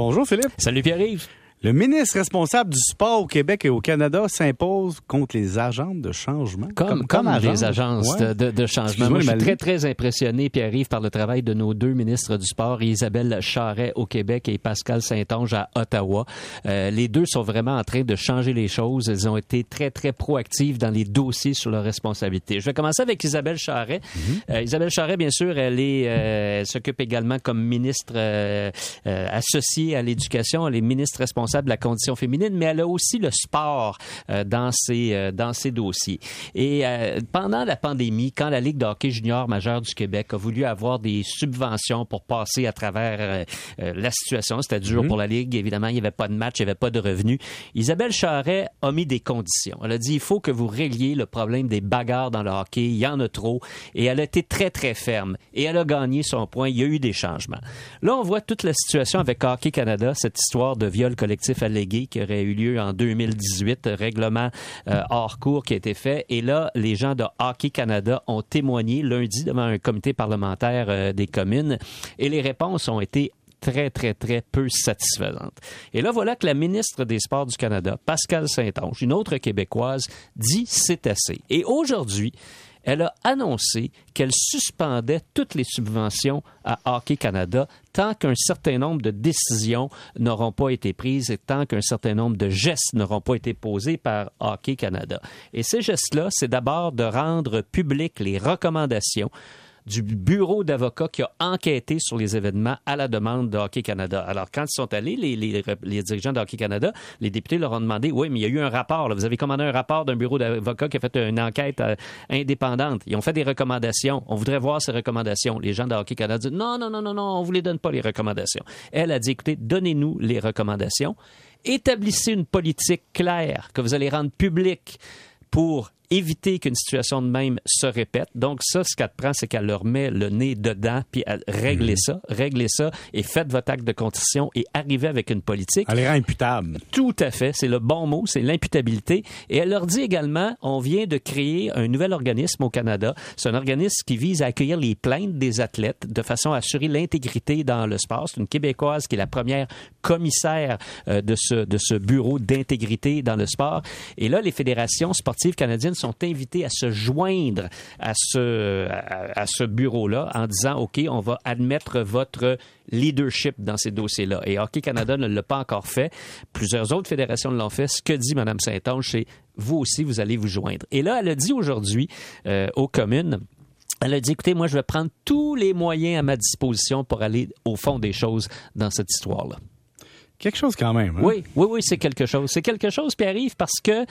Bonjour Philippe. Salut Pierre-Yves. Le ministre responsable du sport au Québec et au Canada s'impose contre les agents de changement. Comme, comme, les agences de, de, changement. Moi, je suis très, très impressionné, Pierre-Yves, par le travail de nos deux ministres du sport, Isabelle Charret au Québec et Pascal Saint-Onge à Ottawa. Euh, les deux sont vraiment en train de changer les choses. Ils ont été très, très proactifs dans les dossiers sur leurs responsabilités. Je vais commencer avec Isabelle Charret. Mm-hmm. euh, Isabelle Charret, bien sûr, elle est, euh, s'occupe également comme ministre euh, euh, associée à l'éducation. Elle est ministre responsable de la condition féminine, mais elle a aussi le sport euh, dans ses euh, dans ses dossiers. Et euh, pendant la pandémie, quand la Ligue de hockey junior majeure du Québec a voulu avoir des subventions pour passer à travers la situation, c'était dur mm-hmm. pour la Ligue. Évidemment, il n'y avait pas de match, il n'y avait pas de revenus. Isabelle Charret a mis des conditions. Elle a dit il faut que vous régliez le problème des bagarres dans le hockey. Il y en a trop. Et elle a été très très ferme. Et elle a gagné son point. Il y a eu des changements. Là, on voit toute la situation avec Hockey Canada, cette histoire de viol collectif allégué qui aurait eu lieu en 2018, règlement euh, hors cours qui a été fait. Et là, les gens de Hockey Canada ont témoigné lundi devant un comité parlementaire euh, des communes et les réponses ont été très, très, très peu satisfaisantes. Et là, voilà que la ministre des Sports du Canada, Pascal Saint-Onge, une autre québécoise, dit c'est assez. Et aujourd'hui, elle a annoncé qu'elle suspendait toutes les subventions à Hockey Canada tant qu'un certain nombre de décisions n'auront pas été prises et tant qu'un certain nombre de gestes n'auront pas été posés par Hockey Canada. Et ces gestes-là, c'est d'abord de rendre publiques les recommandations du bureau d'avocats qui a enquêté sur les événements à la demande de Hockey Canada. Alors, quand ils sont allés, les, dirigeants de Hockey Canada, les députés leur ont demandé, oui, mais il y a eu un rapport. Vous avez commandé un rapport d'un bureau d'avocats qui a fait une enquête euh, indépendante. Ils ont fait des recommandations. On voudrait voir ces recommandations. Les gens de Hockey Canada disent, non, non, non, non, non, on vous les donne pas, les recommandations. Elle a dit, écoutez, donnez-nous les recommandations. Établissez une politique claire que vous allez rendre publique pour éviter qu'une situation de même se répète. Donc ça, ce qu'elle prend, c'est qu'elle leur met le nez dedans, puis elle règle mhm. ça, réglez ça, et faites votre acte de contrition et arrivez avec une politique. Elle est imputable. Tout à fait, c'est le bon mot, c'est l'imputabilité. Et elle leur dit également, on vient de créer un nouvel organisme au Canada. C'est un organisme qui vise à accueillir les plaintes des athlètes de façon à assurer l'intégrité dans le sport. C'est une Québécoise qui est la première commissaire euh, de ce, de ce bureau d'intégrité dans le sport. Et là, les fédérations sportives canadiennes sont invités à se joindre à ce, à, ce bureau-là en disant, OK, on va admettre votre leadership dans ces dossiers-là. Et Hockey Canada ne l'a pas encore fait. Plusieurs autres fédérations l'ont fait. Ce que dit Mme Saint-Onge, c'est vous aussi, vous allez vous joindre. Et là, elle a dit aujourd'hui euh, aux communes, elle a dit, écoutez, moi, je vais prendre tous les moyens à ma disposition pour aller au fond des choses dans cette histoire-là. Quelque chose quand même. Hein? Oui, oui, oui, c'est quelque chose. C'est quelque chose qui arrive parce que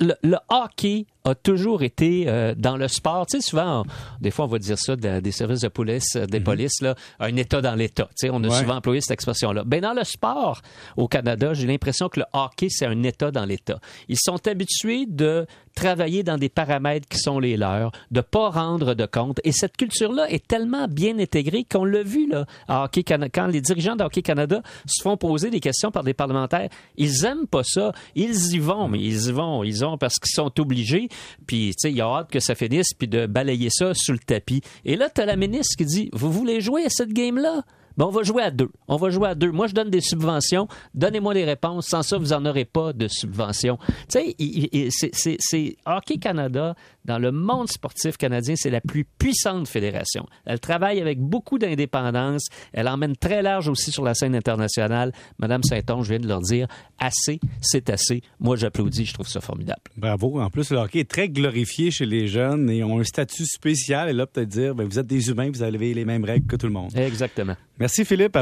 le, hockey a toujours été euh, dans le sport. Tu sais, souvent, des fois, on va dire ça des services de police, euh, des mhm. polices, là, un État dans l'État. Tu sais, on a souvent employé cette expression-là. Ben, dans le sport au Canada, j'ai l'impression que le hockey, c'est un État dans l'État. Ils sont habitués de travailler dans des paramètres qui sont les leurs, de pas rendre de compte. Et cette culture-là est tellement bien intégrée qu'on l'a vu, là, à Hockey Canada. Quand les dirigeants de Hockey Canada se font poser des questions par des parlementaires, ils aiment pas ça. Ils y vont, mais ils y vont. Ils ont parce qu'ils sont obligés. Puis, tu sais, il a hâte que ça finisse, puis de balayer ça sous le tapis. Et là, tu as la ministre qui dit, vous voulez jouer à cette game-là? Ben, on va jouer à deux. On va jouer à deux. Moi, je donne des subventions. Donnez-moi des réponses. Sans ça, vous n'en aurez pas de subventions. Tu sais, c'est Hockey Canada, dans le monde sportif canadien, c'est la plus puissante fédération. Elle travaille avec beaucoup d'indépendance. Elle emmène très large aussi sur la scène internationale. Madame Saint-Onge vient de leur dire assez, c'est assez. Moi, j'applaudis. Je trouve ça formidable. Bravo. En plus, le hockey est très glorifié chez les jeunes et ont un statut spécial. Et là, peut-être dire, ben, vous êtes des humains, vous avez les mêmes règles que tout le monde. Exactement. Merci Philippe.